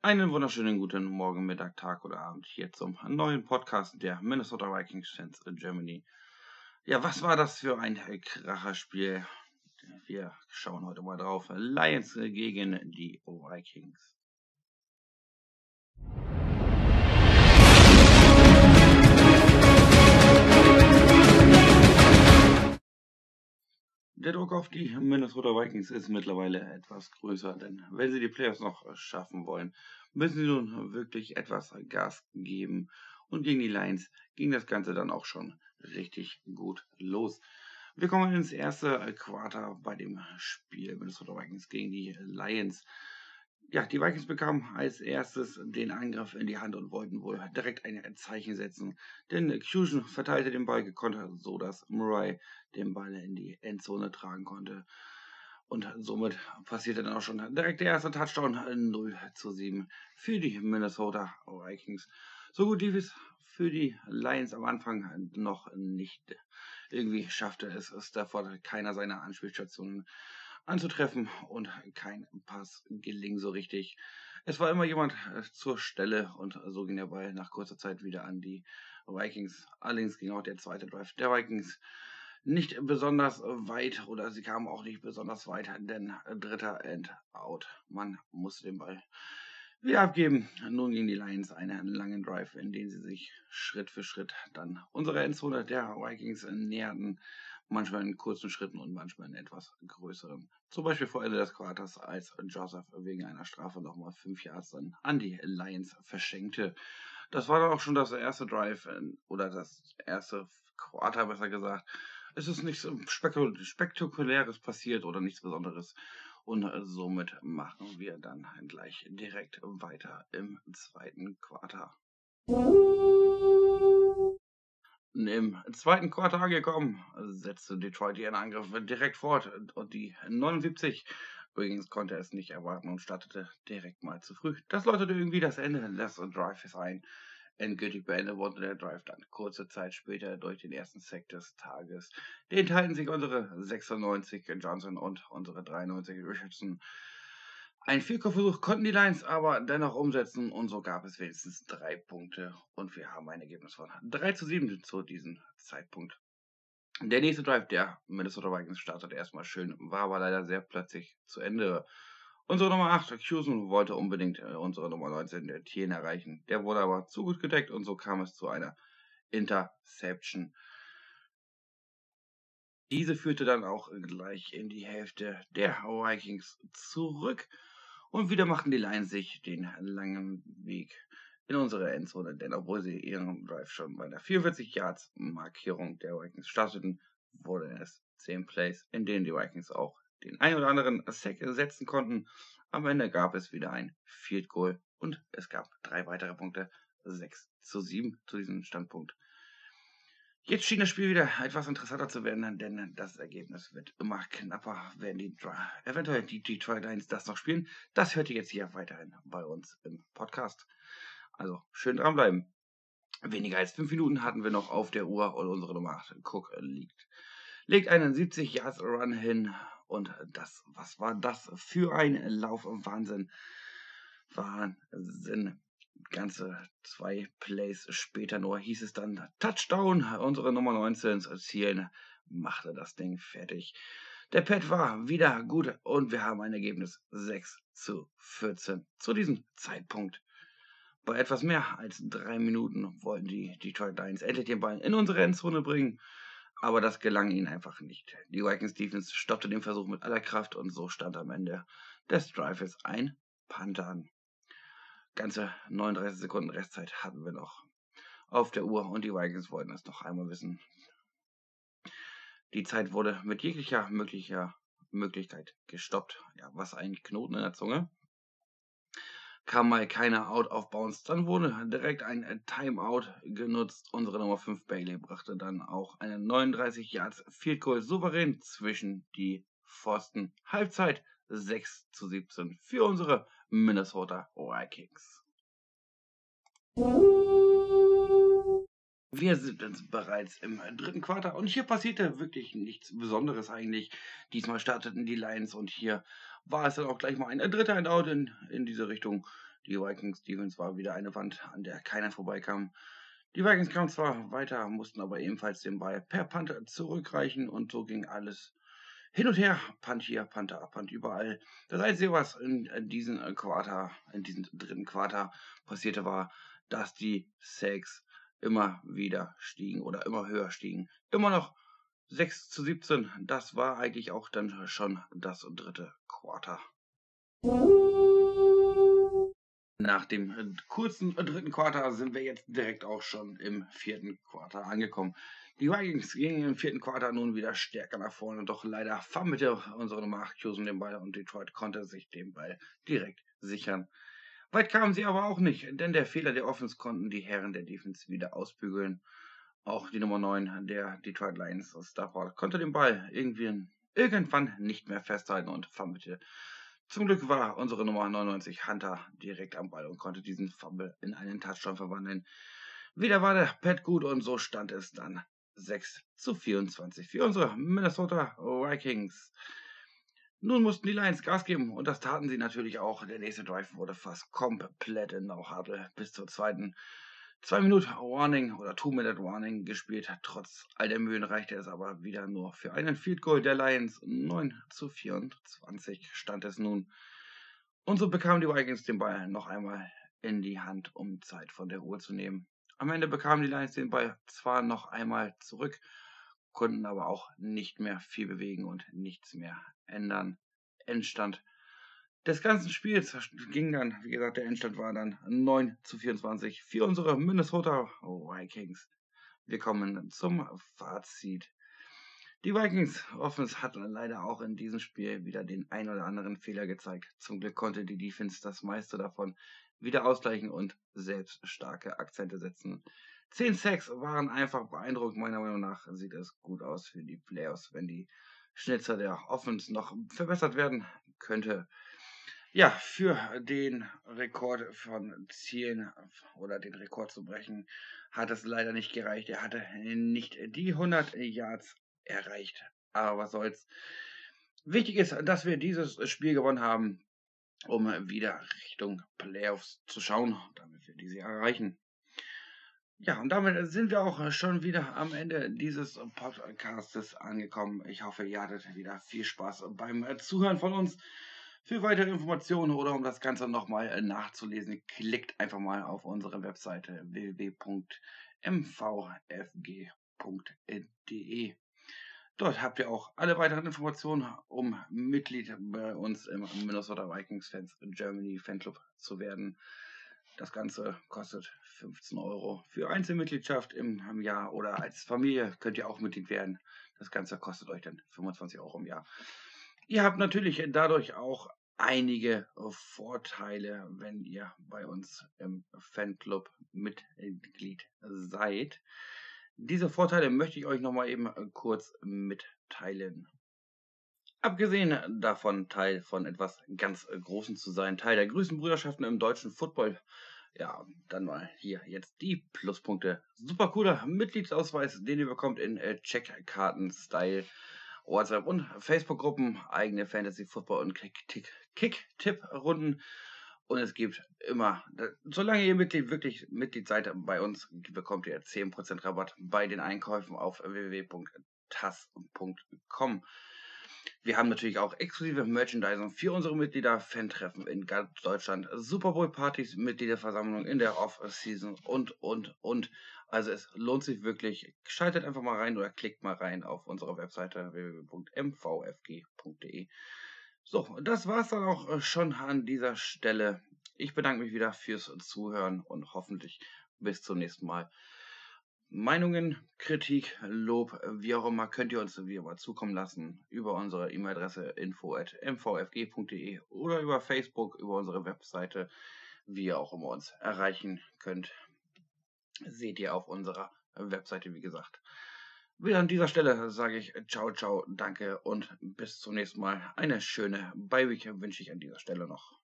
Einen wunderschönen guten Morgen, Mittag, Tag oder Abend hier zum neuen Podcast der Minnesota Vikings Fans in Germany. Ja, was war das für ein Kracherspiel? Wir schauen heute mal drauf. Lions gegen die Vikings. Druck auf die Minnesota Vikings ist mittlerweile etwas größer, denn wenn sie die Playoffs noch schaffen wollen, müssen sie nun wirklich etwas Gas geben. Und gegen die Lions ging das Ganze dann auch schon richtig gut los. Wir kommen ins erste Quarter bei dem Spiel Minnesota Vikings gegen die Lions. Ja, die Vikings bekamen als erstes den Angriff in die Hand und wollten wohl direkt ein Zeichen setzen. Denn Fusion verteilte den Ball gekontert, so dass Murray den Ball in die Endzone tragen konnte. Und somit passierte dann auch schon direkt der erste Touchdown 0 zu 7 für die Minnesota Vikings. So gut lief es für die Lions am Anfang noch nicht. Irgendwie schaffte es Stafford keiner seiner Anspielstationen anzutreffen und kein Pass geling so richtig. Es war immer jemand äh, zur Stelle und so ging der Ball nach kurzer Zeit wieder an die Vikings. Allerdings ging auch der zweite Drive der Vikings nicht besonders weit oder sie kamen auch nicht besonders weit, denn dritter End out. Man musste den Ball wieder abgeben. Nun gingen die Lions einen langen Drive, in den sie sich Schritt für Schritt dann unsere Endzone der Vikings näherten manchmal in kurzen Schritten und manchmal in etwas größeren. Zum Beispiel vor Ende des Quarters, als Joseph wegen einer Strafe nochmal fünf Yards dann an die Lions verschenkte. Das war dann auch schon das erste Drive äh, oder das erste Quarter, besser gesagt. Es ist nichts Spektakuläres passiert oder nichts Besonderes. Und äh, somit machen wir dann gleich direkt weiter im zweiten Quarter. Im zweiten Quartal angekommen, setzte Detroit ihren Angriff direkt fort und die 79 übrigens konnte es nicht erwarten und startete direkt mal zu früh. Das läutete irgendwie das Ende des Drives ein. Endgültig beendet wurde der Drive dann kurze Zeit später durch den ersten Sack des Tages. Den teilten sich unsere 96 Johnson und unsere 93 Richardson. Ein Vierkopfversuch konnten die Lions aber dennoch umsetzen und so gab es wenigstens drei Punkte und wir haben ein Ergebnis von 3 zu 7 zu diesem Zeitpunkt. Der nächste Drive der Minnesota Vikings startete erstmal schön, war aber leider sehr plötzlich zu Ende. Unsere Nummer 8, Cusen, wollte unbedingt äh, unsere Nummer 19, der Tien, erreichen. Der wurde aber zu gut gedeckt und so kam es zu einer Interception. Diese führte dann auch gleich in die Hälfte der Vikings zurück. Und wieder machten die Lions sich den langen Weg in unsere Endzone, denn obwohl sie ihren Drive schon bei der 44 Yards Markierung der Vikings starteten, wurde es 10 Plays, in denen die Vikings auch den ein oder anderen Sack setzen konnten. Am Ende gab es wieder ein Field Goal und es gab drei weitere Punkte, 6 zu 7 zu diesem Standpunkt. Jetzt schien das Spiel wieder etwas interessanter zu werden, denn das Ergebnis wird immer knapper, wenn die eventuell die Detroit Lions das noch spielen. Das hört ihr jetzt hier weiterhin bei uns im Podcast. Also schön dranbleiben. Weniger als fünf Minuten hatten wir noch auf der Uhr und unsere Nummer 8 Cook liegt. Legt einen 70 Yards Run hin und das, was war das für ein Lauf? Wahnsinn. Wahnsinn ganze zwei Plays später nur hieß es dann Touchdown. Unsere Nummer 19 zu erzielen, machte das Ding fertig. Der Pet war wieder gut und wir haben ein Ergebnis 6 zu 14 zu diesem Zeitpunkt. Bei etwas mehr als drei Minuten wollten die Detroit Lions endlich den Ball in unsere Endzone bringen, aber das gelang ihnen einfach nicht. Die Vikings Defense stoppte den Versuch mit aller Kraft und so stand am Ende des Drives ein Panther an. Ganze 39 Sekunden Restzeit hatten wir noch auf der Uhr und die Vikings wollten es noch einmal wissen. Die Zeit wurde mit jeglicher möglicher Möglichkeit gestoppt. Ja, was ein Knoten in der Zunge. Kam mal keiner out auf Bounce, dann wurde direkt ein Timeout genutzt. Unsere Nummer 5 Bailey brachte dann auch eine 39 Yards Field Goal souverän zwischen die Pfosten. Halbzeit 6 zu 17 für unsere Minnesota Vikings. Wir sind jetzt bereits im dritten Quartal und hier passierte wirklich nichts Besonderes eigentlich. Diesmal starteten die Lions und hier war es dann auch gleich mal ein dritter Handout in, in diese Richtung. Die Vikings Defense war wieder eine Wand, an der keiner vorbeikam. Die Vikings kamen zwar weiter, mussten aber ebenfalls den Ball per Punt zurückreichen und so ging alles hin und her. Punt hier, Punt da, Punt überall. Das Einzige, was in, in diesem Quarter, in diesem dritten Quarter passierte, war, dass die Sacks immer wieder stiegen oder immer höher stiegen. Immer noch 6 zu 17. Das war eigentlich auch dann schon das dritte Quarter. Nach dem kurzen dritten Quarter sind wir jetzt direkt auch schon im vierten Quarter angekommen. Die Vikings gingen im vierten Quarter nun wieder stärker nach vorne, doch leider fummelte unsere Nummer 8 den Ball und Detroit konnte sich den Ball direkt sichern. Weit kamen sie aber auch nicht, denn der Fehler der Offense konnten die Herren der Defense wieder ausbügeln. Auch die Nummer 9 der Detroit Lions, Stafford, konnte den Ball irgendwie irgendwann nicht mehr festhalten und fummelte. Zum Glück war unsere Nummer 99 Hunter direkt am Ball und konnte diesen Fumble in einen Touchdown verwandeln. Wieder war der Pet gut und so stand es dann 6 zu 24 für unsere Minnesota Vikings. Nun mussten die Lions Gas geben und das taten sie natürlich auch. Der nächste Drive wurde fast komplett in No-Huddle bis zur zweiten 2 Minuten Warning oder 2 Minute Warning gespielt. Trotz all der Mühen reichte es aber wieder nur für einen Field Goal der Lions. 9 zu 24 stand es nun. Und so bekamen die Vikings den Ball noch einmal in die Hand, um Zeit von der Ruhe zu nehmen. Am Ende bekamen die Lions den Ball zwar noch einmal zurück, konnten aber auch nicht mehr viel bewegen und nichts mehr ändern. Endstand des ganzen Spiels ging dann, wie gesagt, der Endstand war dann 9 zu 24 für unsere Minnesota Vikings. Wir kommen zum Fazit. Die Vikings Offense hat leider auch in diesem Spiel wieder den ein oder anderen Fehler gezeigt. Zum Glück konnte die Defense das meiste davon wieder ausgleichen und selbst starke Akzente setzen. Zehn Sacks waren einfach beeindruckend. Meiner Meinung nach sieht es gut aus für die Playoffs, wenn die Schnitzer der Offense noch verbessert werden könnte. Ja, für den Rekord von Zielen oder den Rekord zu brechen, hat es leider nicht gereicht. Er hatte nicht die 100 Yards erreicht. Aber was soll's. Wichtig ist, dass wir dieses Spiel gewonnen haben, um wieder Richtung Playoffs zu schauen, damit wir diese erreichen. Ja, und damit sind wir auch schon wieder am Ende dieses Podcastes angekommen. Ich hoffe, ihr hattet wieder viel Spaß beim Zuhören von uns. Für weitere Informationen oder um das Ganze nochmal nachzulesen, klickt einfach mal auf unsere Webseite www.mvfg.de. Dort habt ihr auch alle weiteren Informationen, um Mitglied bei uns im Minnesota Vikings Fans Germany Fanclub zu werden. Das Ganze kostet 15 Euro für Einzelmitgliedschaft im, Jahr oder als Familie könnt ihr auch Mitglied werden. Das Ganze kostet euch dann 25 Euro im Jahr. Ihr habt natürlich dadurch auch einige Vorteile, wenn ihr bei uns im Fanclub Mitglied seid. Diese Vorteile möchte ich euch nochmal eben kurz mitteilen. Abgesehen davon, Teil von etwas ganz äh, Großem zu sein, Teil der größten Brüderschaften im deutschen Football. Ja, dann mal hier jetzt die Pluspunkte. Super cooler Mitgliedsausweis, den ihr bekommt in äh, Checkkarten-Style. WhatsApp und Facebook-Gruppen, eigene Fantasy-Football- und Kick-Tipp-Runden. Und es gibt immer, solange ihr Mitglied, wirklich Mitglied seid bei uns, bekommt ihr 10% Rabatt bei den Einkäufen auf www.tas.com. Wir haben natürlich auch exklusive Merchandising für unsere Mitglieder, Fan-Treffen in ganz Deutschland, Super Bowl-Partys, Mitgliederversammlungen in der Off-Season und, und, und. Also es lohnt sich wirklich. Schaltet einfach mal rein oder klickt mal rein auf unsere Webseite www.mvfg.de. So, das war's dann auch äh, schon an dieser Stelle. Ich bedanke mich wieder fürs Zuhören und hoffentlich bis zum nächsten Mal. Meinungen, Kritik, Lob, wie auch immer, könnt ihr uns wie immer zukommen lassen über unsere E-Mail-Adresse info.mvfg.de oder über Facebook, über unsere Webseite, wie ihr auch immer uns erreichen könnt. Seht ihr auf unserer Webseite, wie gesagt. Wieder an dieser Stelle sage ich ciao, ciao, danke und bis zum nächsten Mal. Eine schöne Bye-Week wünsche ich an dieser Stelle noch.